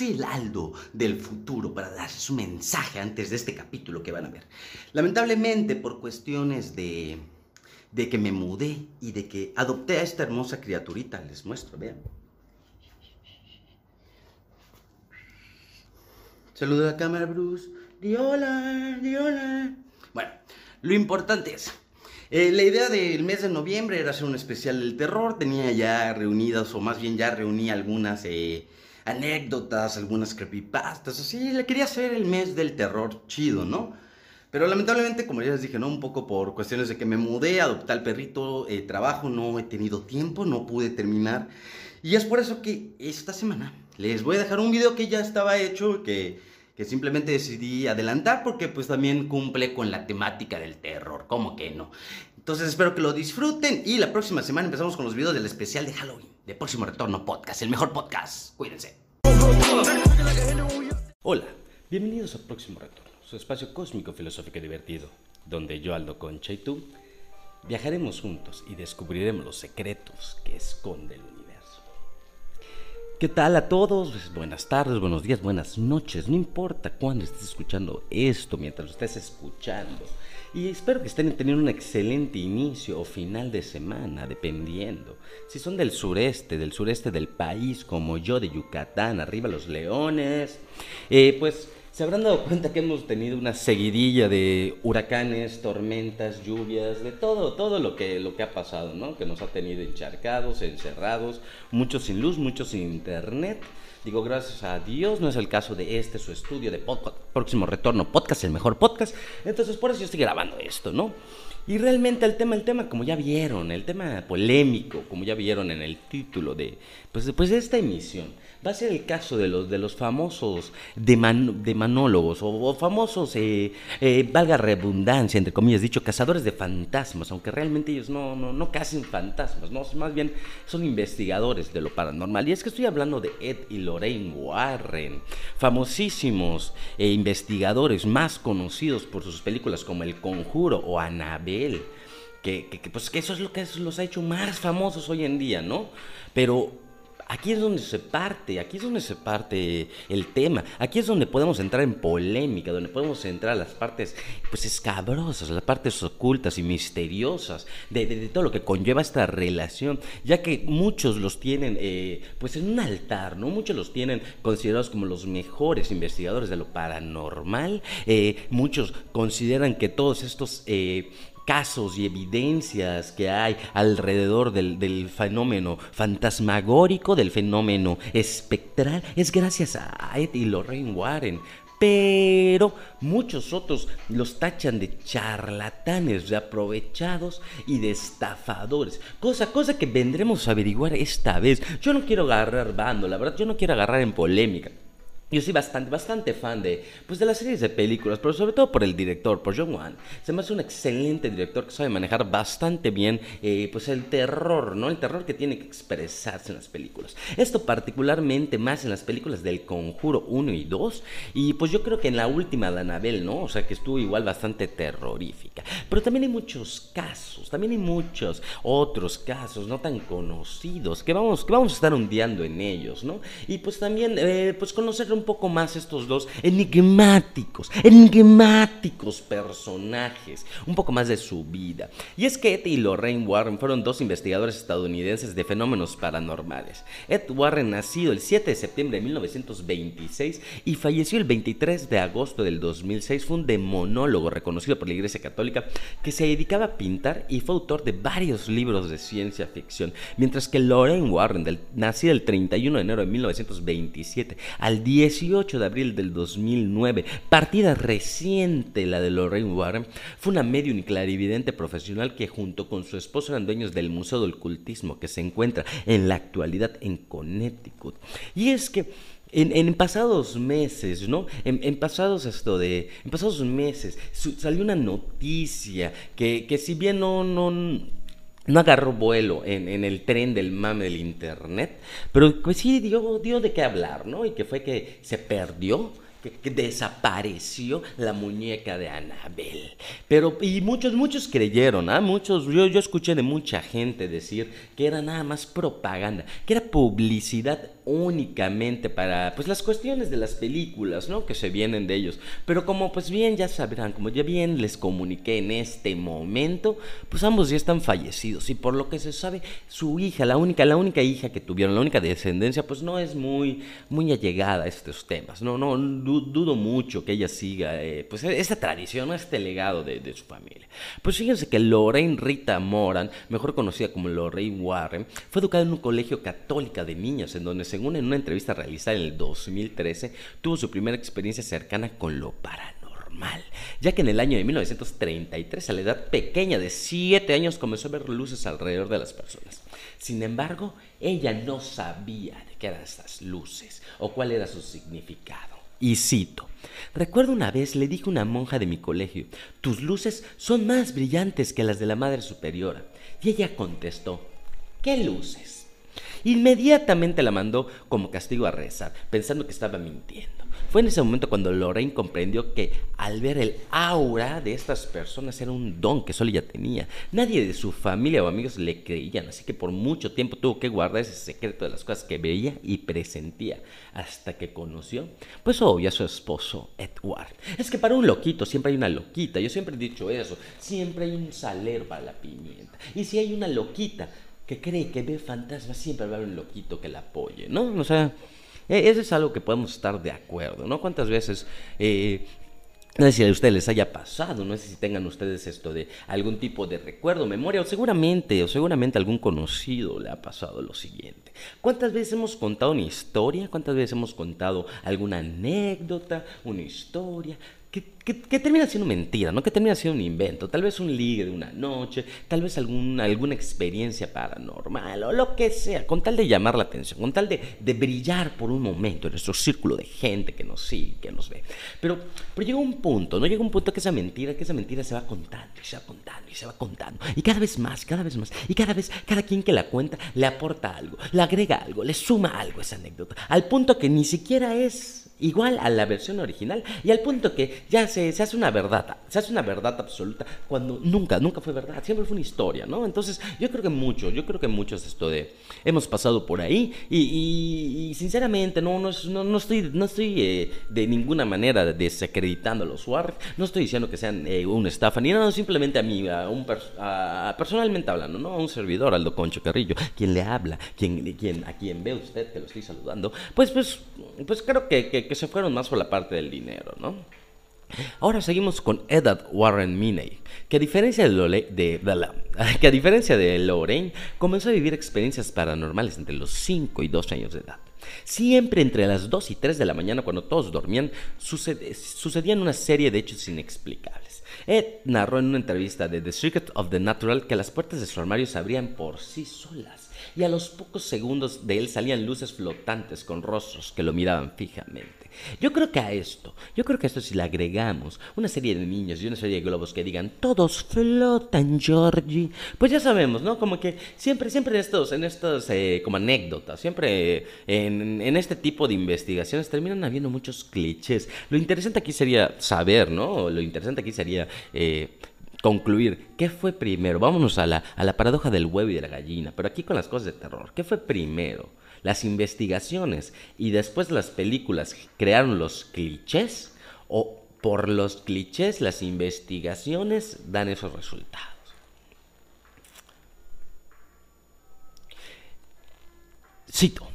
soy el Aldo del futuro para darles un mensaje antes de este capítulo que van a ver. Lamentablemente por cuestiones de, de que me mudé y de que adopté a esta hermosa criaturita, les muestro, vean. Saluda a la cámara, Bruce. Di hola, di hola. Bueno, lo importante es, eh, la idea del mes de noviembre era hacer un especial del terror. Tenía ya reunidas, o más bien ya reuní algunas eh, anécdotas, algunas creepypastas, así. Le quería hacer el mes del terror chido, ¿no? Pero lamentablemente, como ya les dije, ¿no? Un poco por cuestiones de que me mudé, adopté al perrito, eh, trabajo, no he tenido tiempo, no pude terminar. Y es por eso que esta semana les voy a dejar un video que ya estaba hecho, que, que simplemente decidí adelantar porque pues también cumple con la temática del terror, ¿cómo que no? Entonces espero que lo disfruten y la próxima semana empezamos con los videos del especial de Halloween, de Próximo Retorno Podcast, el mejor podcast. Cuídense. Hola, bienvenidos a Próximo Retorno, su espacio cósmico, filosófico y divertido, donde yo, Aldo Concha y tú viajaremos juntos y descubriremos los secretos que esconde el universo. ¿Qué tal a todos? Pues, buenas tardes, buenos días, buenas noches. No importa cuándo estés escuchando esto, mientras lo estés escuchando. Y espero que estén teniendo un excelente inicio o final de semana, dependiendo. Si son del sureste, del sureste del país, como yo de Yucatán, arriba los leones, eh, pues se habrán dado cuenta que hemos tenido una seguidilla de huracanes, tormentas, lluvias, de todo, todo lo que, lo que ha pasado, ¿no? Que nos ha tenido encharcados, encerrados, muchos sin luz, muchos sin internet. Digo, gracias a Dios, no es el caso de este, su estudio de podcast, próximo retorno podcast, el mejor podcast. Entonces, por eso yo estoy grabando esto, ¿no? Y realmente el tema, el tema, como ya vieron, el tema polémico, como ya vieron en el título de, pues, pues de esta emisión, va a ser el caso de los, de los famosos deman- demanólogos o, o famosos, eh, eh, valga redundancia, entre comillas, dicho, cazadores de fantasmas, aunque realmente ellos no, no, no cazan fantasmas, no, más bien son investigadores de lo paranormal. Y es que estoy hablando de Ed y Lorraine Warren, famosísimos eh, investigadores más conocidos por sus películas como El Conjuro o Annabelle. Que, que- que, pues que eso es lo que los ha hecho más famosos hoy en día, ¿no? Pero aquí es donde se parte, aquí es donde se parte el tema, aquí es donde podemos entrar en polémica, donde podemos entrar a las partes pues escabrosas, las partes ocultas y misteriosas de, todo lo que conlleva esta relación, ya que muchos los tienen eh, pues en un altar, ¿no? Muchos los tienen considerados como los mejores investigadores de lo paranormal, eh, muchos consideran que todos estos... eh, casos y evidencias que hay alrededor del, del fenómeno fantasmagórico, del fenómeno espectral, es gracias a Ed y Lorraine Warren. Pero muchos otros los tachan de charlatanes, de aprovechados y de estafadores. Cosa, cosa que vendremos a averiguar esta vez. Yo no quiero agarrar bando, la verdad, yo no quiero agarrar en polémica. Yo soy bastante, bastante fan de, pues de las series de películas, pero sobre todo por el director, por John Wan. Se me hace un excelente director que sabe manejar bastante bien, eh, pues el terror, ¿no? El terror que tiene que expresarse en las películas. Esto particularmente más en las películas del Conjuro 1 y 2, y pues yo creo que en la última de Annabelle, ¿no? O sea, que estuvo igual bastante terrorífica. Pero también hay muchos casos, también hay muchos otros casos no tan conocidos que vamos, que vamos a estar hundiendo en ellos, ¿no? Y pues también, eh, pues conocer poco más estos dos enigmáticos, enigmáticos personajes, un poco más de su vida. Y es que Ed y Lorraine Warren fueron dos investigadores estadounidenses de fenómenos paranormales. Ed Warren, nacido el 7 de septiembre de 1926 y falleció el 23 de agosto del 2006, fue un demonólogo reconocido por la Iglesia Católica que se dedicaba a pintar y fue autor de varios libros de ciencia ficción, mientras que Lorraine Warren, nacida el 31 de enero de 1927 al 18 de abril del 2009, partida reciente la de Lorraine Warren, fue una medium y clarividente profesional que junto con su esposo eran dueños del Museo del Ocultismo que se encuentra en la actualidad en Connecticut. Y es que en, en pasados meses, ¿no? En, en pasados esto de. En pasados meses salió una noticia que, que si bien no, no agarró vuelo en, en el tren del mame del internet, pero pues sí dio, dio de qué hablar, ¿no? Y que fue que se perdió que, desapareció la muñeca de Anabel. Pero, y muchos, muchos creyeron, ¿ah? Muchos, yo, yo escuché de mucha gente decir que era nada más propaganda, que era publicidad únicamente para pues las cuestiones de las películas, ¿no? Que se vienen de ellos. Pero como pues bien ya sabrán, como ya bien les comuniqué en este momento, pues ambos ya están fallecidos y por lo que se sabe su hija, la única la única hija que tuvieron, la única descendencia, pues no es muy muy allegada a estos temas. No no dudo mucho que ella siga eh, pues esta tradición, este legado de, de, su familia. Pues fíjense que Lorraine Rita Moran, mejor conocida como Lorraine Warren, fue educada en un colegio católica de niñas en donde según en una entrevista realizada en el 2013, tuvo su primera experiencia cercana con lo paranormal, ya que en el año de 1933, a la edad pequeña de 7 años, comenzó a ver luces alrededor de las personas. Sin embargo, ella no sabía de qué eran estas luces o cuál era su significado. Y cito, recuerdo una vez le dije a una monja de mi colegio, tus luces son más brillantes que las de la Madre Superiora. Y ella contestó, ¿qué luces? Inmediatamente la mandó como castigo a rezar, pensando que estaba mintiendo. Fue en ese momento cuando Lorraine comprendió que al ver el aura de estas personas era un don que solo ella tenía. Nadie de su familia o amigos le creían, así que por mucho tiempo tuvo que guardar ese secreto de las cosas que veía y presentía, hasta que conoció, pues obvio, a su esposo Edward. Es que para un loquito siempre hay una loquita, yo siempre he dicho eso, siempre hay un salero para la pimienta. Y si hay una loquita, que cree que ve fantasmas, siempre va a haber un loquito que la apoye, ¿no? O sea, e, eso es algo que podemos estar de acuerdo, ¿no? ¿Cuántas veces eh, no sé si a ustedes les haya pasado, no sé si tengan ustedes esto de algún tipo de recuerdo, memoria, o seguramente, o seguramente algún conocido le ha pasado lo siguiente. ¿Cuántas veces hemos contado una historia? ¿Cuántas veces hemos contado alguna anécdota, una historia? que, termina siendo mentira, ¿no? Que termina siendo un invento, tal vez un ligue de una noche, tal vez alguna, alguna experiencia paranormal o lo que sea, con tal de llamar la atención, con tal de, de brillar por un momento en nuestro círculo de gente que nos sigue, que nos ve. Pero, pero llega un punto, ¿no? Llega un punto que esa mentira, que esa mentira se va contando y se va contando y se va contando. Y cada vez más, cada vez más. Y cada vez, cada quien que la cuenta le aporta algo, le agrega algo, le suma algo a esa anécdota. Al punto que ni siquiera es igual a la versión original y al punto que ya se, se, hace una verdad, se hace una verdad absoluta cuando nunca, nunca fue verdad, siempre fue una historia, ¿no? Entonces yo creo que muchos, yo creo que muchos esto de, hemos pasado por ahí y, y, sinceramente no, no, no, estoy, no estoy eh, de ninguna manera desacreditando a los Warriors, no estoy diciendo que sean eh, una estafa ni nada, simplemente a mí, a un a, personalmente hablando, ¿no? A un servidor, Aldo Concho Carrillo, quien le habla, quien, quien, a quien ve usted que lo estoy saludando, pues, pues, pues creo que, que que se fueron más por la parte del dinero, ¿no? Ahora seguimos con Edward Warren Miney, que a diferencia de, de, que a diferencia de Lorraine, comenzó a vivir experiencias paranormales entre los 5 y 12 años de edad. Siempre entre las 2 y 3 de la mañana, cuando todos dormían, sucedían una serie de hechos inexplicables. Ed narró en una entrevista de The Secret of the Natural que las puertas de su armario se abrían por sí solas y a los pocos segundos de él salían luces flotantes con rostros que lo miraban fijamente. Yo creo que a esto, yo creo que a esto si le agregamos una serie de niños y una serie de globos que digan todos flotan, Georgie, pues ya sabemos, ¿no? Como que siempre, siempre en estos, en estos eh, como anécdotas, siempre en, en, este tipo de investigaciones terminan habiendo muchos clichés. Lo interesante aquí sería saber, ¿no? Lo interesante aquí sería eh, concluir, ¿qué fue primero? Vámonos a la, a la paradoja del huevo y de la gallina, pero aquí con las cosas de terror, ¿qué fue primero? Las investigaciones y después las películas crearon los clichés o por los clichés las investigaciones dan esos resultados. Cito.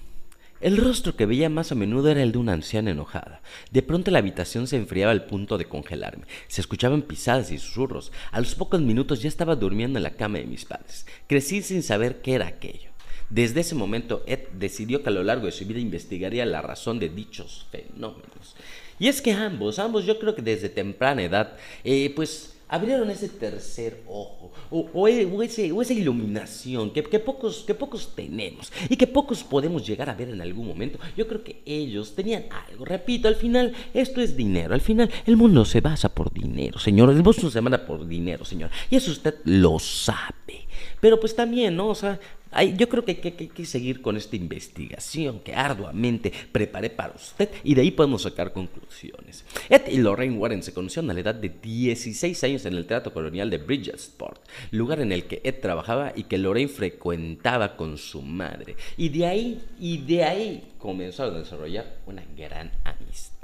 El rostro que veía más a menudo era el de una anciana enojada. De pronto la habitación se enfriaba al punto de congelarme. Se escuchaban pisadas y susurros. A los pocos minutos ya estaba durmiendo en la cama de mis padres. Crecí sin saber qué era aquello. Desde ese momento, Ed decidió que a lo largo de su vida investigaría la razón de dichos fenómenos. Y es que ambos, ambos yo creo que desde temprana edad, eh, pues abrieron ese tercer ojo o, e, esa iluminación que, pocos, que pocos tenemos y que pocos podemos llegar a ver en algún momento. Yo creo que ellos tenían algo. Repito, al final esto es dinero. Al final el mundo se basa por dinero, señor. El mundo se basa por dinero, señor. Y eso usted lo sabe. Pero pues también, ¿no? O sea, yo creo que hay, que seguir con esta investigación que arduamente preparé para usted y de ahí podemos sacar conclusiones. Ed y Lorraine Warren se conocieron a la edad de 16 años en el Teatro Colonial de Bridgeport, lugar en el que Ed trabajaba y que Lorraine frecuentaba con su madre. Y de ahí, y de ahí comenzaron a desarrollar una gran amistad.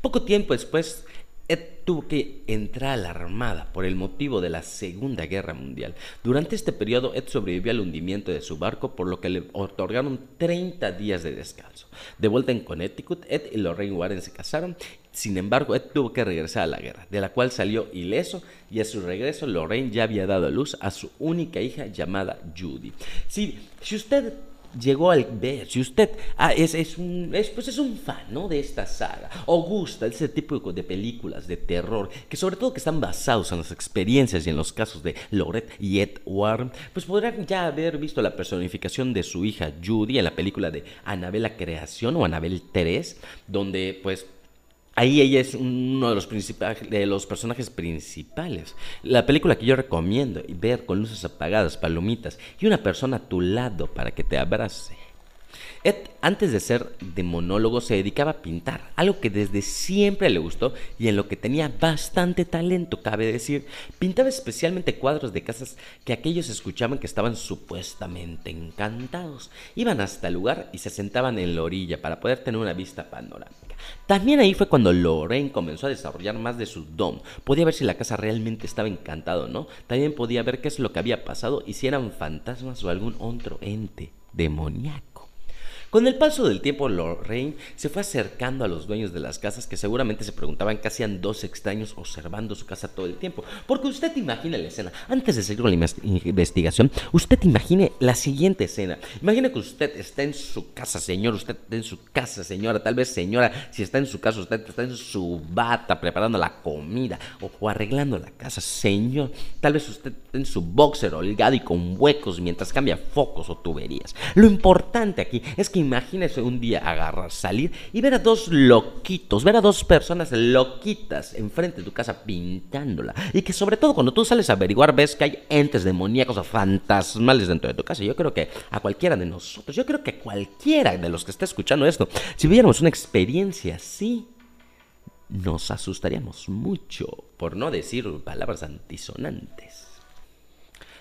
Poco tiempo después, Ed tuvo que entrar a la Armada por el motivo de la Segunda Guerra Mundial. Durante este periodo, Ed sobrevivió al hundimiento de su barco, por lo que le otorgaron 30 días de descanso. De vuelta en Connecticut, Ed y Lorraine Warren se casaron. Sin embargo, Ed tuvo que regresar a la guerra, de la cual salió ileso, y a su regreso, Lorraine ya había dado a luz a su única hija llamada Judy. Si, si usted llegó al ver, si usted ah, es, es, un, es, pues es un fan ¿no? de esta saga o gusta ese tipo de películas de terror que sobre todo que están basados en las experiencias y en los casos de Lorette y Ed Warren, pues podrán ya haber visto la personificación de su hija Judy en la película de Anabel Creación o Anabel 3, donde pues Ahí ella es uno de los, personajes principales. La película que yo recomiendo, ver con luces apagadas, palomitas y una persona a tu lado para que te abrace. Ed, antes de ser de monólogo, se dedicaba a pintar, algo que desde siempre le gustó y en lo que tenía bastante talento, cabe decir. Pintaba especialmente cuadros de casas que aquellos escuchaban que estaban supuestamente encantados. Iban hasta el lugar y se sentaban en la orilla para poder tener una vista panorámica. También ahí fue cuando Lorraine comenzó a desarrollar más de su don. Podía ver si la casa realmente estaba encantada o no. También podía ver qué es lo que había pasado y si eran fantasmas o algún otro ente demoníaco. Con el paso del tiempo, Lorraine se fue acercando a los dueños de las casas que seguramente se preguntaban qué hacían dos extraños observando su casa todo el tiempo. Porque usted imagina la escena, antes de seguir con la investigación, usted imagine la siguiente escena. Imagine que usted está en su casa, señor, usted está en su casa, señora, tal vez señora, si está en su casa, usted está en su bata preparando la comida o, arreglando la casa, señor. Tal vez usted está en su boxer holgado y con huecos mientras cambia focos o tuberías. Lo importante aquí es que imagínese un día agarrar, salir y ver a dos loquitos, ver a dos personas loquitas enfrente de tu casa pintándola. Y que sobre todo cuando tú sales a averiguar ves que hay entes demoníacos o fantasmales dentro de tu casa. Yo creo que a cualquiera de nosotros, yo creo que cualquiera de los que está escuchando esto, si viéramos una experiencia así, nos asustaríamos mucho, por no decir palabras antisonantes.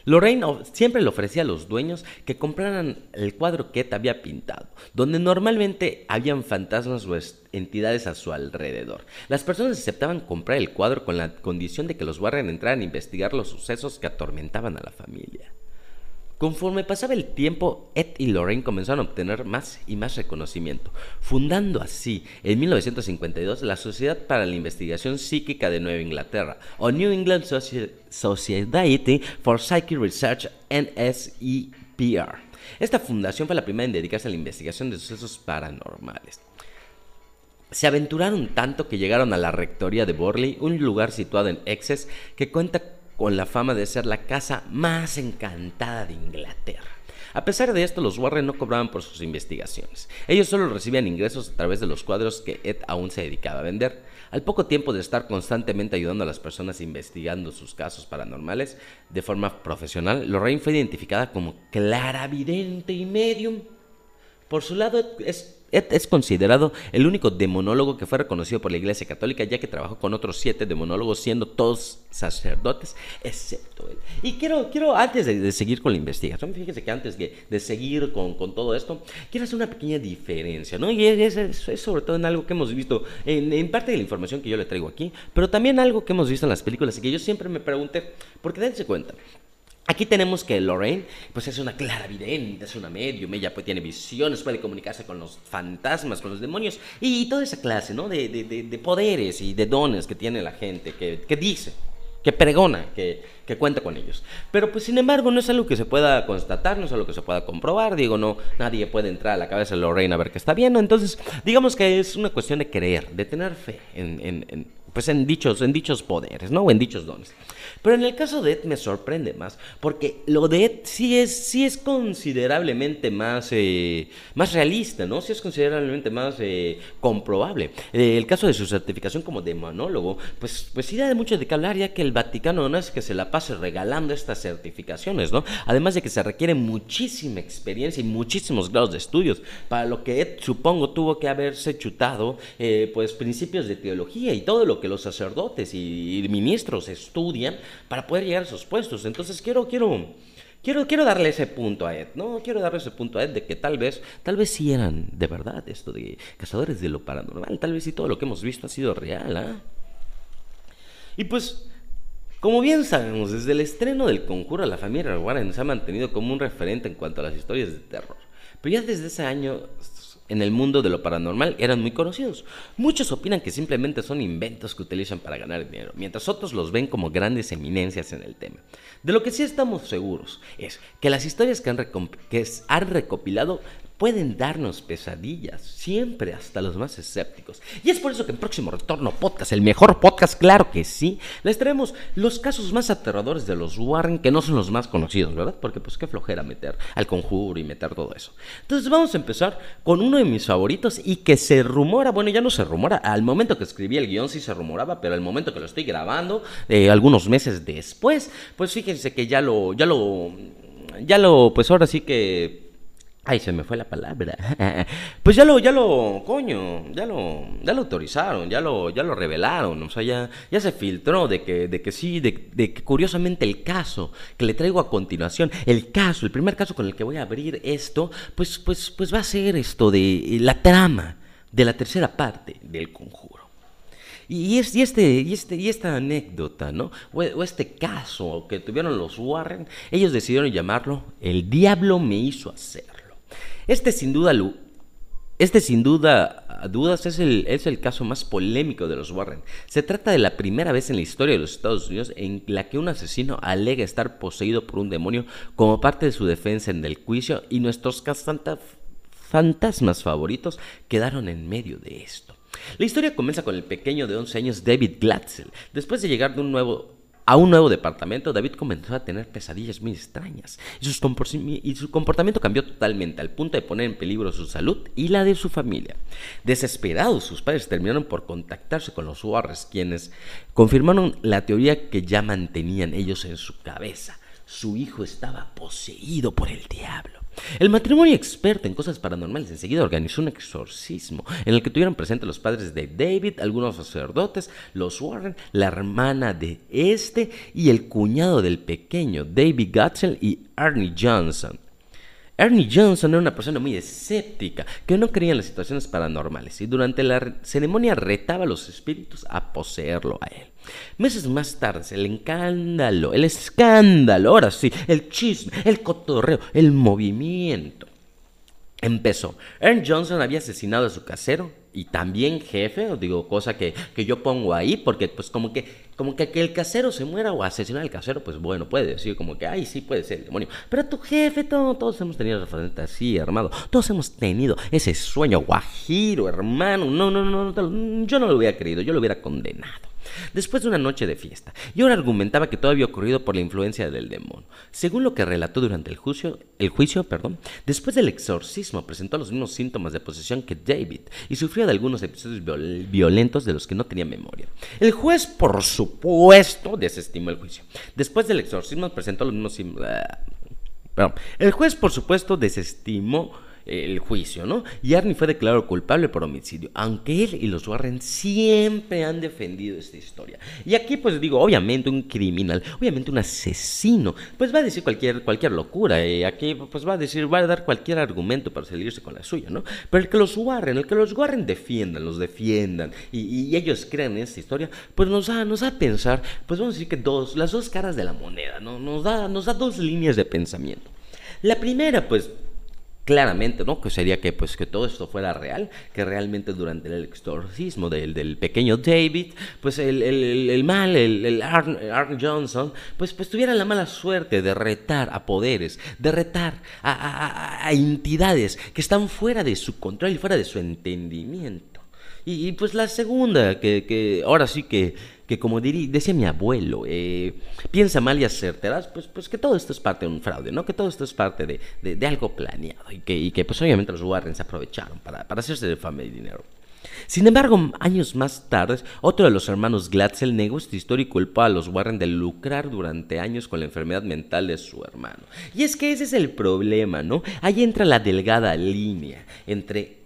Lorraine siempre le ofrecía a los dueños que compraran el cuadro que Ed había pintado, donde normalmente habían fantasmas o entidades a su alrededor. Las personas aceptaban comprar el cuadro con la condición de que los Warren entraran a investigar los sucesos que atormentaban a la familia. Conforme pasaba el tiempo, Ed y Lorraine comenzaron a obtener más y más reconocimiento, fundando así, en 1952, la Sociedad para la Investigación Psíquica de Nueva Inglaterra, o New England Society for Psychic Research, NSEPR. Esta fundación fue la primera en dedicarse a la investigación de sucesos paranormales. Se aventuraron tanto que llegaron a la rectoría de Borley, un lugar situado en Essex que cuenta con la fama de ser la casa más encantada de Inglaterra. A pesar de esto, los Warren no cobraban por sus investigaciones. Ellos solo recibían ingresos a través de los cuadros que Ed aún se dedicaba a vender. Al poco tiempo de estar constantemente ayudando a las personas investigando sus casos paranormales de forma profesional, Lorraine fue identificada como claravidente y medium. Por su lado, es Es considerado el único demonólogo que fue reconocido por la Iglesia Católica, ya que trabajó con otros siete demonólogos, siendo todos sacerdotes, excepto él. Y quiero, quiero antes de, seguir con la investigación, fíjese que antes de, seguir con, todo esto, quiero hacer una pequeña diferencia, ¿no? Y es, sobre todo en algo que hemos visto, en, en, parte de la información que yo le traigo aquí, pero también algo que hemos visto en las películas y que yo siempre me pregunté, porque dense cuenta, Aquí tenemos que Lorraine, pues es una clara vidente, es una medium, ella pues, tiene visiones, puede comunicarse con los fantasmas, con los demonios y, toda esa clase, ¿no? De, de, poderes y de dones que tiene la gente, que, que dice, que pregona, que, que, cuenta con ellos. Pero pues sin embargo no es algo que se pueda constatar, no es algo que se pueda comprobar, digo, no, nadie puede entrar a la cabeza de Lorraine a ver que está bien, Entonces, digamos que es una cuestión de creer, de tener fe en, en pues en dichos, en dichos poderes, ¿no? O en dichos dones. Pero en el caso de Ed me sorprende más, porque lo de Ed sí es, sí es considerablemente más, eh, más realista, ¿no? Sí es considerablemente más eh, comprobable. Eh, el caso de su certificación como demonólogo, pues, pues sí da de mucho de qué hablar, ya que el Vaticano no es que se la pase regalando estas certificaciones, ¿no? Además de que se requiere muchísima experiencia y muchísimos grados de estudios, para lo que Ed, supongo, tuvo que haberse chutado, pues, principios de teología y todo lo que los sacerdotes y ministros estudian para poder llegar a esos puestos. Entonces quiero, quiero, quiero, quiero darle ese punto a Ed, ¿no? Quiero darle ese punto a Ed de que tal vez, tal vez sí eran de verdad esto de cazadores de lo paranormal, tal vez sí todo lo que hemos visto ha sido real, ¿ah? Y pues, como bien sabemos, desde el estreno del Conjuro, la familia Warren se ha mantenido como un referente en cuanto a las historias de terror. Pero ya desde ese año en el mundo de lo paranormal eran muy conocidos. Muchos opinan que simplemente son inventos que utilizan para ganar dinero, mientras otros los ven como grandes eminencias en el tema. De lo que sí estamos seguros es que las historias que han, que han recopilado pueden darnos pesadillas, siempre hasta los más escépticos. Y es por eso que en próximo retorno podcast, el mejor podcast, claro que sí, les traemos los casos más aterradores de los Warren, que no son los más conocidos, ¿verdad? Porque pues qué flojera meter al conjuro y meter todo eso. Entonces vamos a empezar con uno de mis favoritos y que se rumora, bueno, ya no se rumora, al momento que escribí el guion sí se rumoraba, pero al momento que lo estoy grabando, eh, algunos meses después, pues fíjense que ya lo, ya lo, ya lo, pues ahora sí que Ay, se me fue la palabra. pues ya lo, ya lo, coño, ya lo, ya lo autorizaron, ya lo, ya lo revelaron, o sea, ya, ya se filtró de que, de que sí, de, que curiosamente el caso que le traigo a continuación, el caso, el primer caso con el que voy a abrir esto, pues, pues, pues va a ser esto de la trama de la tercera parte del conjuro. Y, es, y, este, y, este, y esta anécdota, ¿no? O, este caso que tuvieron los Warren, ellos decidieron llamarlo El diablo me hizo hacer. Este sin duda, este sin duda dudas es el, es el caso más polémico de los Warren. Se trata de la primera vez en la historia de los Estados Unidos en la que un asesino alega estar poseído por un demonio como parte de su defensa en el juicio y nuestros fantasmas favoritos quedaron en medio de esto. La historia comienza con el pequeño de 11 años David Glatzel, después de llegar de un nuevo a un nuevo departamento, David comenzó a tener pesadillas muy extrañas y, su comportamiento cambió totalmente al punto de poner en peligro su salud y la de su familia. Desesperados, sus padres terminaron por contactarse con los Warres, quienes confirmaron la teoría que ya mantenían ellos en su cabeza. Su hijo estaba poseído por el diablo. El matrimonio experto en cosas paranormales enseguida organizó un exorcismo en el que tuvieron presentes los padres de David, algunos sacerdotes, los Warren, la hermana de este y el cuñado del pequeño, David Gutzel y Ernie Johnson. Ernie Johnson era una persona muy escéptica, que no creía en las situaciones paranormales y durante la ceremonia retaba a los espíritus a poseerlo a él. Meses más tarde, el escándalo, el escándalo, ahora sí, el chisme, el cotorreo, el movimiento. Empezó. Ern Johnson había asesinado a su casero y también jefe, digo, cosa que, que, yo pongo ahí, porque pues como que, como que, el casero se muera o asesinar al casero, pues bueno, puede decir como que, ay, sí, puede ser el demonio. Pero tu jefe, todo, todos hemos tenido referente así, hermano. Todos hemos tenido ese sueño guajiro, hermano. No, no, no, no, yo no lo hubiera creído, yo lo hubiera condenado después de una noche de fiesta, y ahora argumentaba que todo había ocurrido por la influencia del demonio. Según lo que relató durante el juicio, el juicio perdón, después del exorcismo presentó los mismos síntomas de posesión que David y sufrió de algunos episodios violentos de los que no tenía memoria. El juez, por supuesto, desestimó el juicio. Después del exorcismo presentó los mismos... Perdón. El juez, por supuesto, desestimó el juicio, ¿no? Y Arnie fue declarado culpable por homicidio, aunque él y los Warren siempre han defendido esta historia. Y aquí pues digo, obviamente un criminal, obviamente un asesino, pues va a decir cualquier, cualquier locura, y aquí pues va a decir, va a dar cualquier argumento para salirse con la suya, ¿no? Pero el que los Warren, el que los Warren defiendan, los defiendan, y, ellos crean en esta historia, pues nos da, nos da a pensar, pues vamos a decir que dos, las dos caras de la moneda, ¿no? Nos da, nos da dos líneas de pensamiento. La primera, pues claramente, ¿no? Que sería que, pues, que todo esto fuera real, que realmente durante el exorcismo del, del pequeño David, pues el, el, el mal, el, el Arn, Johnson, pues, pues tuviera la mala suerte de retar a poderes, de retar a, a, a, entidades que están fuera de su control y fuera de su entendimiento. Y, y, pues la segunda, que, que ahora sí que, que como diría, decía mi abuelo, eh, piensa mal y acertarás, pues, pues que todo esto es parte de un fraude, ¿no? Que todo esto es parte de, de, de algo planeado y que, y que pues obviamente los Warren se aprovecharon para, para hacerse de fama y dinero. Sin embargo, años más tarde, otro de los hermanos Glatzel negó esta historia y culpó a los Warren de lucrar durante años con la enfermedad mental de su hermano. Y es que ese es el problema, ¿no? Ahí entra la delgada línea entre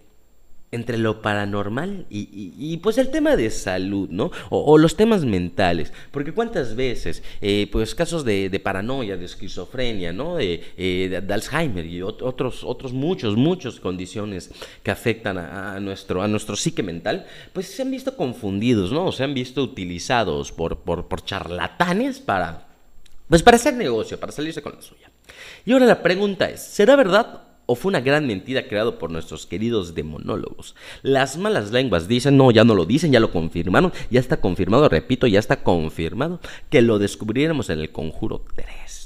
entre lo paranormal y, y, y, pues el tema de salud, ¿no? O, o los temas mentales. Porque cuántas veces, eh, pues casos de, de, paranoia, de esquizofrenia, ¿no? De, eh, de, Alzheimer y otros, otros muchos, muchas condiciones que afectan a, a, nuestro, a nuestro psique mental, pues se han visto confundidos, ¿no? Se han visto utilizados por, por, por charlatanes para, pues para hacer negocio, para salirse con la suya. Y ahora la pregunta es, ¿será verdad o fue una gran mentira creado por nuestros queridos demonólogos. Las malas lenguas dicen, no, ya no lo dicen, ya lo confirmaron, ya está confirmado, repito, ya está confirmado que lo descubriremos en el Conjuro 3.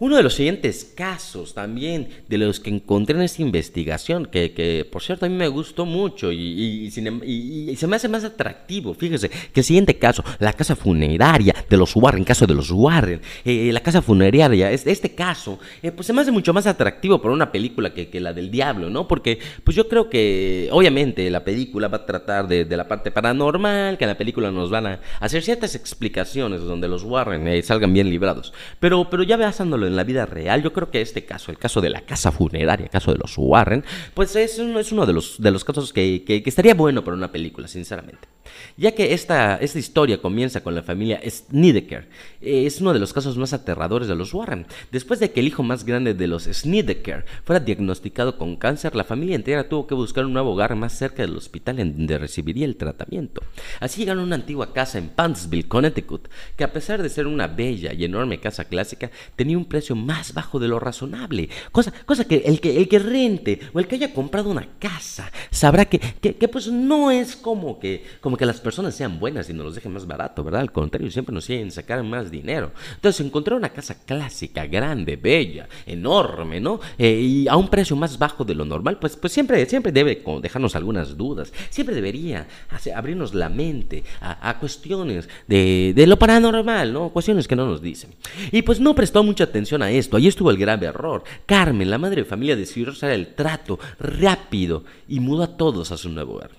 Uno de los siguientes casos también de los que encontré en esta investigación, que, que por cierto a mí me gustó mucho y, y, y, y, se me hace más atractivo, fíjese, que el siguiente caso, la casa funeraria de los Warren, caso de los Warren, eh, la casa funeraria, este, este caso, eh, pues se me hace mucho más atractivo por una película que, que, la del diablo, ¿no? Porque pues yo creo que obviamente la película va a tratar de, de la parte paranormal, que en la película nos van a hacer ciertas explicaciones donde los Warren eh, salgan bien librados, pero, pero ya basándolo en la vida real, yo creo que este caso, el caso de la casa funeraria, el caso de los Warren, pues es, es uno de los, de los casos que, que, que estaría bueno para una película, sinceramente ya que esta, esta historia comienza con la familia Snedeker. Es uno de los casos más aterradores de los Warren. Después de que el hijo más grande de los Snedeker fuera diagnosticado con cáncer, la familia entera tuvo que buscar un nuevo hogar más cerca del hospital en donde recibiría el tratamiento. Así llegaron a una antigua casa en Pansville, Connecticut, que a pesar de ser una bella y enorme casa clásica, tenía un precio más bajo de lo razonable. Cosa, cosa que, el que el que rente o el que haya comprado una casa sabrá que, que, que pues no es como que, como que las personas sean buenas y nos los dejen más barato, ¿verdad? Al contrario, siempre nos quieren sacar más dinero. Entonces, encontrar una casa clásica, grande, bella, enorme, ¿no? Eh, y a un precio más bajo de lo normal, pues, pues siempre, siempre debe dejarnos algunas dudas. Siempre debería hacer, abrirnos la mente a, a cuestiones de, de, lo paranormal, ¿no? Cuestiones que no nos dicen. Y pues no prestó mucha atención a esto. Ahí estuvo el grave error. Carmen, la madre de familia, decidió usar el trato rápido y mudó a todos a su nuevo hogar.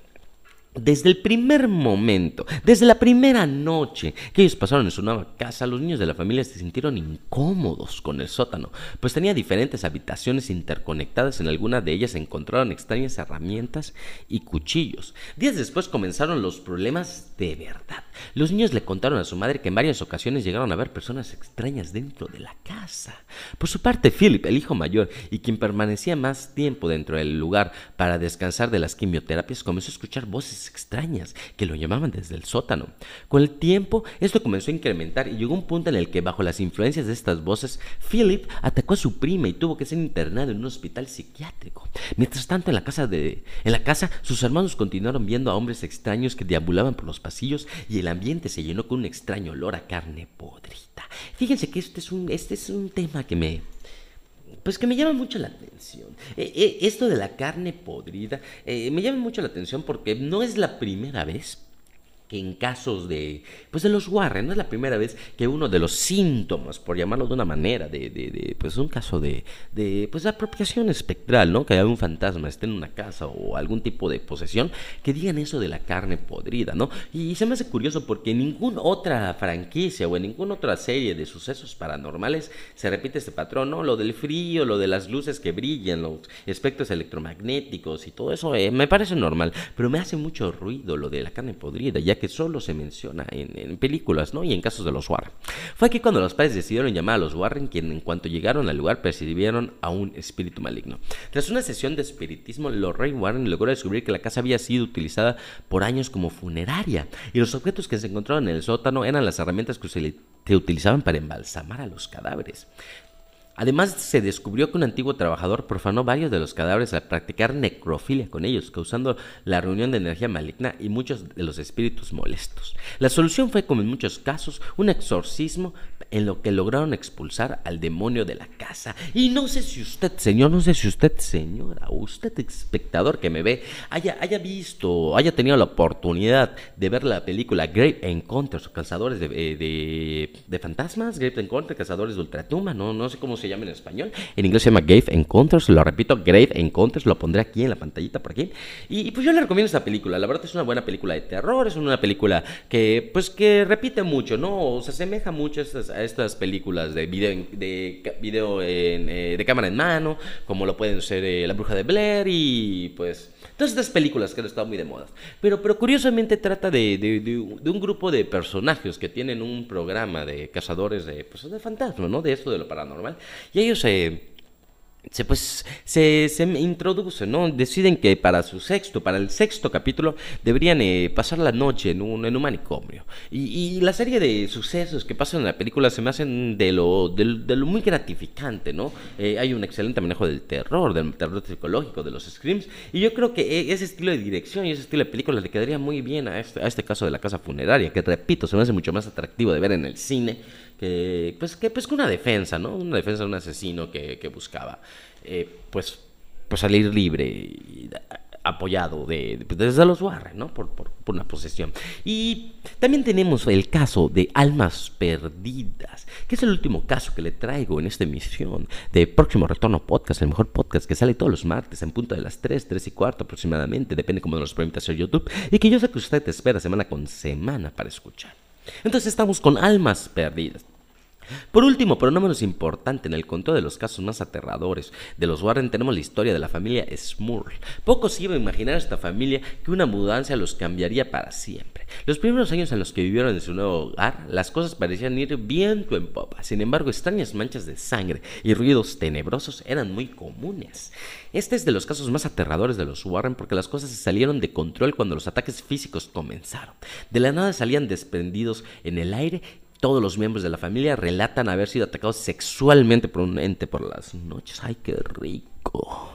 Desde el primer momento, desde la primera noche que ellos pasaron en su nueva casa, los niños de la familia se sintieron incómodos con el sótano, pues tenía diferentes habitaciones interconectadas, en alguna de ellas se encontraron extrañas herramientas y cuchillos. Días después comenzaron los problemas de verdad. Los niños le contaron a su madre que en varias ocasiones llegaron a ver personas extrañas dentro de la casa. Por su parte, Philip, el hijo mayor, y quien permanecía más tiempo dentro del lugar para descansar de las quimioterapias, comenzó a escuchar voces extrañas que lo llamaban desde el sótano. Con el tiempo, esto comenzó a incrementar y llegó un punto en el que, bajo las influencias de estas voces, Philip atacó a su prima y tuvo que ser internado en un hospital psiquiátrico. Mientras tanto, en la casa de, en la casa, sus hermanos continuaron viendo a hombres extraños que deambulaban por los pasillos y el ambiente se llenó con un extraño olor a carne podrida. Fíjense que este es un, este es un tema que me, pues que me llama mucho la atención. Eh, eh, esto de la carne podrida eh, me llama mucho la atención porque no es la primera vez que en casos de, pues de los Warren, no es la primera vez que uno de los síntomas, por llamarlo de una manera, de, de, pues un caso de, pues de apropiación espectral, ¿no? Que un fantasma, esté en una casa o algún tipo de posesión, que digan eso de la carne podrida, ¿no? Y se me hace curioso porque en ninguna otra franquicia o en ninguna otra serie de sucesos paranormales se repite este patrón, ¿no? Lo del frío, lo de las luces que brillan, los espectros electromagnéticos y todo eso, eh, me parece normal, pero me hace mucho ruido lo de la carne podrida, que solo se menciona en, películas, ¿no? Y en casos de los Warren. Fue aquí cuando los padres decidieron llamar a los Warren, quien en cuanto llegaron al lugar percibieron a un espíritu maligno. Tras una sesión de espiritismo, Lorraine Warren logró descubrir que la casa había sido utilizada por años como funeraria y los objetos que se encontraron en el sótano eran las herramientas que se, utilizaban para embalsamar a los cadáveres. Además, se descubrió que un antiguo trabajador profanó varios de los cadáveres al practicar necrofilia con ellos, causando la reunión de energía maligna y muchos de los espíritus molestos. La solución fue, como en muchos casos, un exorcismo en lo que lograron expulsar al demonio de la casa. Y no sé si usted, señor, no sé si usted, señora, usted, espectador que me ve, haya, haya visto, haya tenido la oportunidad de ver la película Great Encounters, Cazadores de, eh, de, Fantasmas, Great Encounters, Cazadores de Ultratumba, no, no sé cómo se llama en español. En inglés se llama Grave Encounters, lo repito, Grave Encounters, lo pondré aquí en la pantallita por aquí. Y, pues yo le recomiendo esta película, la verdad es una buena película de terror, es una película que pues que repite mucho, ¿no? se asemeja mucho a estas, a estas películas de video, de, video eh, de cámara en mano, como lo pueden ser eh, La Bruja de Blair y pues todas estas películas que han estado muy de moda. Pero, pero curiosamente trata de, de, un grupo de personajes que tienen un programa de cazadores de, pues, de fantasmas, ¿no? De esto de lo paranormal. Y ellos se se, pues, se, se introducen, ¿no? Deciden que para su sexto, para el sexto capítulo, deberían eh, pasar la noche en un, en un manicomio. Y, la serie de sucesos que pasan en la película se me hacen de lo, de, lo muy gratificante, ¿no? Eh, hay un excelente manejo del terror, del terror psicológico, de los screams. Y yo creo que e, ese estilo de dirección y ese estilo de película le quedaría muy bien a este, a este caso de la casa funeraria, que repito, se me hace mucho más atractivo de ver en el cine que pues que pues una defensa, ¿no? Una defensa de un asesino que, que buscaba eh, pues, pues salir libre apoyado de, desde los Warren, ¿no? Por, por, por, una posesión. Y también tenemos el caso de Almas Perdidas, que es el último caso que le traigo en esta emisión de Próximo Retorno Podcast, el mejor podcast que sale todos los martes en punto de las 3, 3 y cuarto aproximadamente, depende cómo nos permite hacer YouTube, y que yo sé que usted te espera semana con semana para escuchar. Entonces estamos con Almas Perdidas. Por último, pero no menos importante, en el control de los casos más aterradores de los Warren tenemos la historia de la familia Smurl. Poco se iba a imaginar a esta familia que una mudanza los cambiaría para siempre. Los primeros años en los que vivieron en su nuevo hogar, las cosas parecían ir viento en popa. Sin embargo, extrañas manchas de sangre y ruidos tenebrosos eran muy comunes. Este es de los casos más aterradores de los Warren porque las cosas se salieron de control cuando los ataques físicos comenzaron. De la nada salían desprendidos en el aire todos los miembros de la familia relatan haber sido atacados sexualmente por un ente por las noches. ¡Ay, qué rico!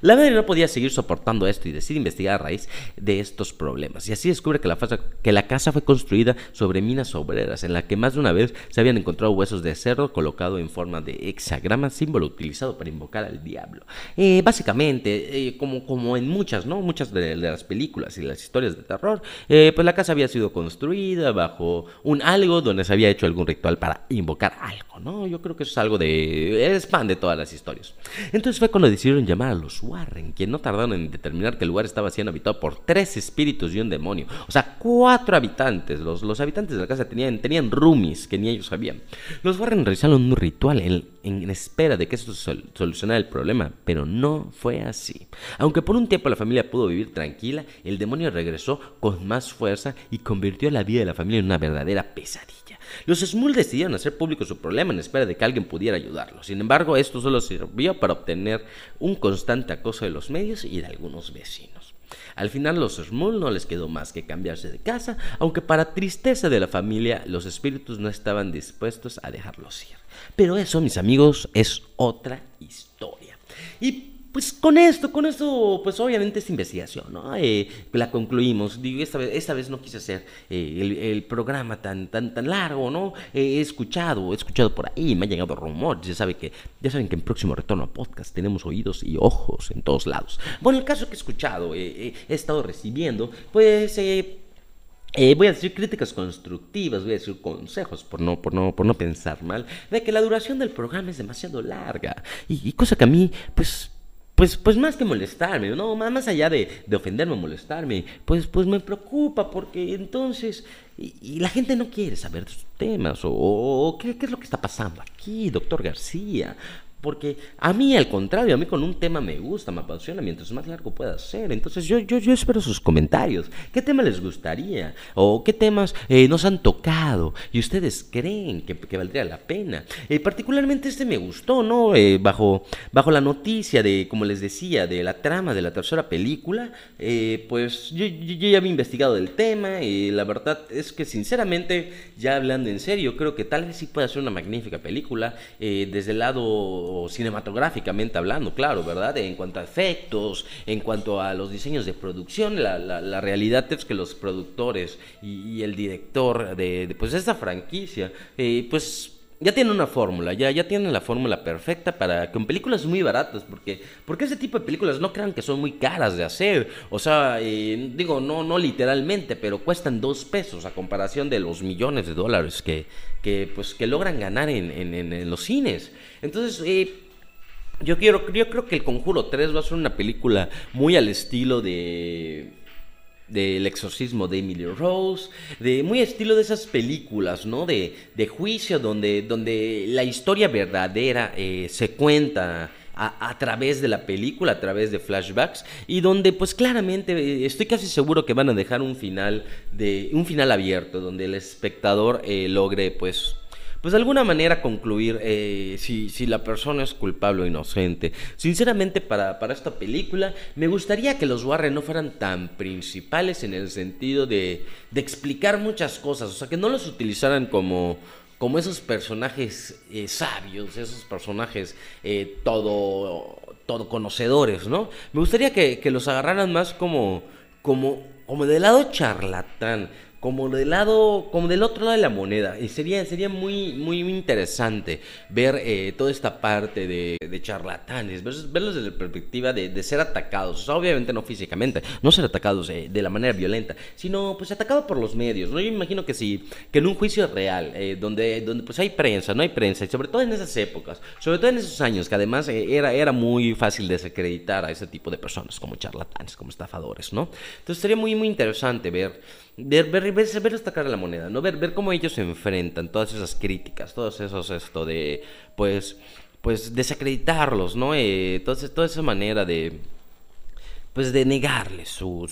La madre no podía seguir soportando esto y decide investigar a raíz de estos problemas. Y así descubre que la, casa fue construida sobre minas obreras, en la que más de una vez se habían encontrado huesos de cerdo colocado en forma de hexagrama, símbolo utilizado para invocar al diablo. Eh, básicamente, eh, como, como en muchas, ¿no? Muchas de, las películas y las historias de terror, eh, pues la casa había sido construida bajo un algo donde se había hecho algún ritual para invocar algo, ¿no? Yo creo que eso es algo de... es pan de todas las historias. Entonces fue cuando decidieron llamar a los Warren, quien no tardaron en determinar que el lugar estaba siendo habitado por tres espíritus y un demonio. O sea, cuatro habitantes. Los, los habitantes de la casa tenían, tenían roomies que ni ellos sabían. Los Warren realizaron un ritual en, en espera de que eso solucionara el problema, pero no fue así. Aunque por un tiempo la familia pudo vivir tranquila, el demonio regresó con más fuerza y convirtió la vida de la familia en una verdadera pesadilla. Los Smul decidieron hacer público su problema en espera de que alguien pudiera ayudarlos. Sin embargo, esto solo sirvió para obtener un constante acoso de los medios y de algunos vecinos. Al final los Smul no les quedó más que cambiarse de casa, aunque para tristeza de la familia los espíritus no estaban dispuestos a dejarlos ir. Pero eso, mis amigos, es otra historia. Y pues con esto, con esto, pues obviamente esta investigación, ¿no? Eh, la concluimos. Digo, esta vez, esta vez no quise hacer eh, el, programa tan, tan, tan largo, ¿no? Eh, he escuchado, he escuchado por ahí, me ha llegado rumores. Ya, sabe que, ya saben que en próximo retorno a podcast tenemos oídos y ojos en todos lados. Bueno, el caso que he escuchado, he estado recibiendo, pues voy a decir críticas constructivas, voy a decir consejos por no, por no, por no pensar mal, de que la duración del programa es demasiado larga. Y cosa que a mí, pues pues, pues más que molestarme, no, más allá de, de ofenderme o molestarme, pues, pues me preocupa porque entonces, y, la gente no quiere saber de sus temas, o, ¿qué, ¿qué, es lo que está pasando aquí, doctor García, porque a mí, al contrario, a mí con un tema me gusta, me apasiona, mientras más largo pueda ser. Entonces yo, yo, yo espero sus comentarios. ¿Qué tema les gustaría? ¿O qué temas eh, nos han tocado? ¿Y ustedes creen que, que valdría la pena? Eh, particularmente este me gustó, ¿no? Eh, bajo, bajo la noticia de, como les decía, de la trama de la tercera película, eh, pues yo, yo, yo ya había investigado el tema y la verdad es que sinceramente, ya hablando en serio, creo que tal vez sí pueda ser una magnífica película eh, desde el lado cinematográficamente hablando, claro, ¿verdad? En cuanto a efectos, en cuanto a los diseños de producción, la, la, la realidad es que los productores y, el director de, de, pues esta franquicia, eh, pues ya tienen una fórmula, ya, ya tienen la fórmula perfecta para con películas muy baratas, porque, porque ese tipo de películas no crean que son muy caras de hacer, o sea, eh, digo, no, no literalmente, pero cuestan dos pesos a comparación de los millones de dólares que, que, pues, que logran ganar en, en, en los cines. Entonces, eh, yo, quiero, yo creo que El Conjuro 3 va a ser una película muy al estilo de del exorcismo de Emily Rose, de muy estilo de esas películas, ¿no? De, de juicio donde, donde la historia verdadera eh, se cuenta a, través de la película, a través de flashbacks, y donde pues claramente eh, estoy casi seguro que van a dejar un final de un final abierto, donde el espectador eh, logre pues pues de alguna manera concluir eh, si, si, la persona es culpable o inocente. Sinceramente, para, para, esta película, me gustaría que los Warren no fueran tan principales en el sentido de, de explicar muchas cosas, o sea, que no los utilizaran como como esos personajes eh, sabios, esos personajes eh, todo, todo conocedores, ¿no? Me gustaría que, que los agarraran más como, como, como del lado charlatán, como del lado, como del otro lado de la moneda. Y sería, sería muy, muy interesante ver eh, toda esta parte de, charlatanes, verlos desde la perspectiva de, ser atacados. Obviamente no físicamente, no ser atacados eh, de la manera violenta, sino pues atacados por los medios. ¿no? Yo imagino que sí, que en un juicio real, eh, donde, donde pues hay prensa, no hay prensa, y sobre todo en esas épocas, sobre todo en esos años, que además era, era muy fácil desacreditar a ese tipo de personas como charlatanes, como estafadores, ¿no? Entonces sería muy, muy interesante ver ver, ver, ver, ver esta cara de la moneda, ¿no? Ver, ver cómo ellos se enfrentan, todas esas críticas, todos esos, esto de, pues, pues desacreditarlos, ¿no? Eh, entonces, toda esa manera de, pues, de negarles su,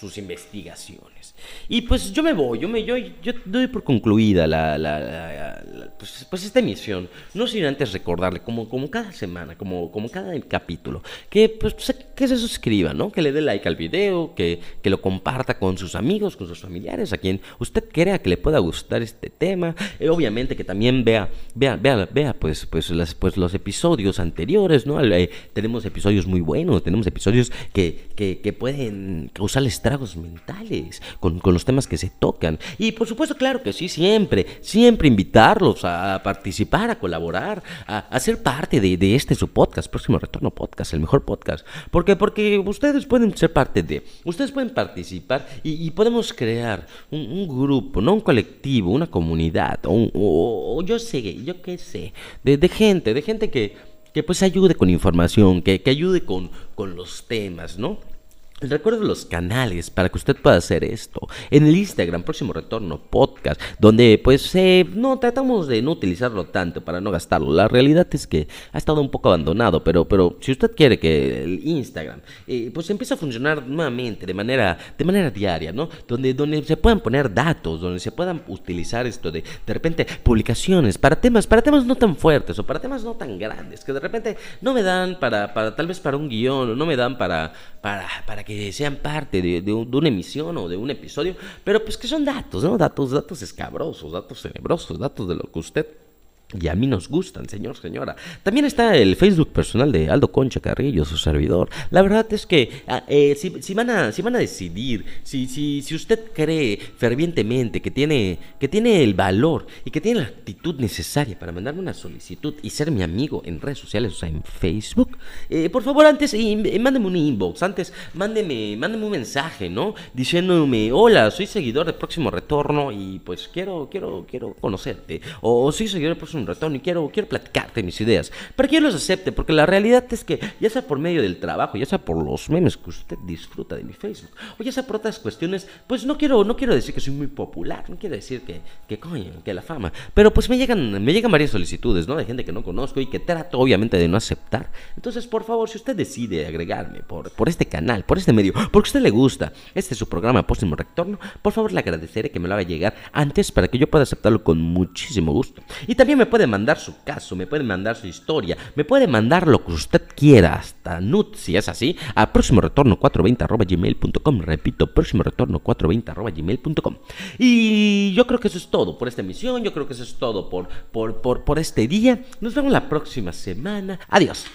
sus investigaciones. Y pues yo me voy, yo me yo, yo doy por concluida la, la, la, la pues, pues, esta emisión. No sin antes recordarle, como, como cada semana, como, como cada capítulo, que pues que se suscriba, ¿no? Que le dé like al video, que, que lo comparta con sus amigos, con sus familiares, a quien usted crea que le pueda gustar este tema. Eh, obviamente que también vea, vea, vea, vea pues, pues, las, pues los episodios anteriores, ¿no? Eh, tenemos episodios muy buenos, tenemos episodios que, que, que pueden causar estragos mentales con, con los temas que se tocan. Y por supuesto, claro que sí, siempre, siempre invitarlos a participar, a colaborar, a, a ser parte de, de, este su podcast, próximo retorno podcast, el mejor podcast. Porque, porque ustedes pueden ser parte de, ustedes pueden participar y, y podemos crear un, un, grupo, no un colectivo, una comunidad, o, un, o, o yo sé, yo qué sé, de, de gente, de gente que, que pues ayude con información, que, que ayude con, con los temas, ¿no? Recuerdo los canales para que usted pueda hacer esto. En el Instagram, próximo retorno, podcast, donde pues eh, no tratamos de no utilizarlo tanto para no gastarlo. La realidad es que ha estado un poco abandonado, pero, pero si usted quiere que el Instagram eh, pues empiece a funcionar nuevamente de manera, de manera diaria, ¿no? Donde, donde se puedan poner datos, donde se puedan utilizar esto de, de repente, publicaciones para temas, para temas no tan fuertes o para temas no tan grandes, que de repente no me dan para, para tal vez para un guion o no me dan para, para, para que sean parte de, de, una emisión o de un episodio, pero pues que son datos, ¿no? Datos, datos escabrosos, datos tenebrosos, datos de lo que usted y a mí nos gustan, señor, señora. También está el Facebook personal de Aldo Concha Carrillo, su servidor. La verdad es que ah, eh, si, si, van a, si van a decidir, si, si, si usted cree fervientemente que tiene, que tiene el valor y que tiene la actitud necesaria para mandarme una solicitud y ser mi amigo en redes sociales, o sea, en Facebook, eh, por favor, antes y, mándeme un inbox, antes mándeme, mándeme un mensaje, ¿no? Diciéndome, hola, soy seguidor de Próximo Retorno y pues quiero, quiero, quiero conocerte. O soy seguidor de Próximo un retorno y quiero, quiero platicarte mis ideas, para que yo los acepte, porque la realidad es que ya sea por medio del trabajo, ya sea por los memes que usted disfruta de mi Facebook, o ya sea por otras cuestiones, pues no quiero, no quiero decir que soy muy popular, no quiero decir que, que coño, que la fama, pero pues me llegan, me llegan varias solicitudes, ¿no? De gente que no conozco y que trato obviamente de no aceptar. Entonces, por favor, si usted decide agregarme por, por este canal, por este medio, porque a usted le gusta, este es su programa Póstumo Retorno, por favor le agradeceré que me lo haga llegar antes para que yo pueda aceptarlo con muchísimo gusto. Y también me puede mandar su caso, me puede mandar su historia, me puede mandar lo que usted quiera, hasta nut, si es así, a próximo retorno 420 gmail.com. Repito, próximo retorno 420 gmail.com. Y yo creo que eso es todo por esta emisión, yo creo que eso es todo por, por, por, por este día. Nos vemos la próxima semana. Adiós.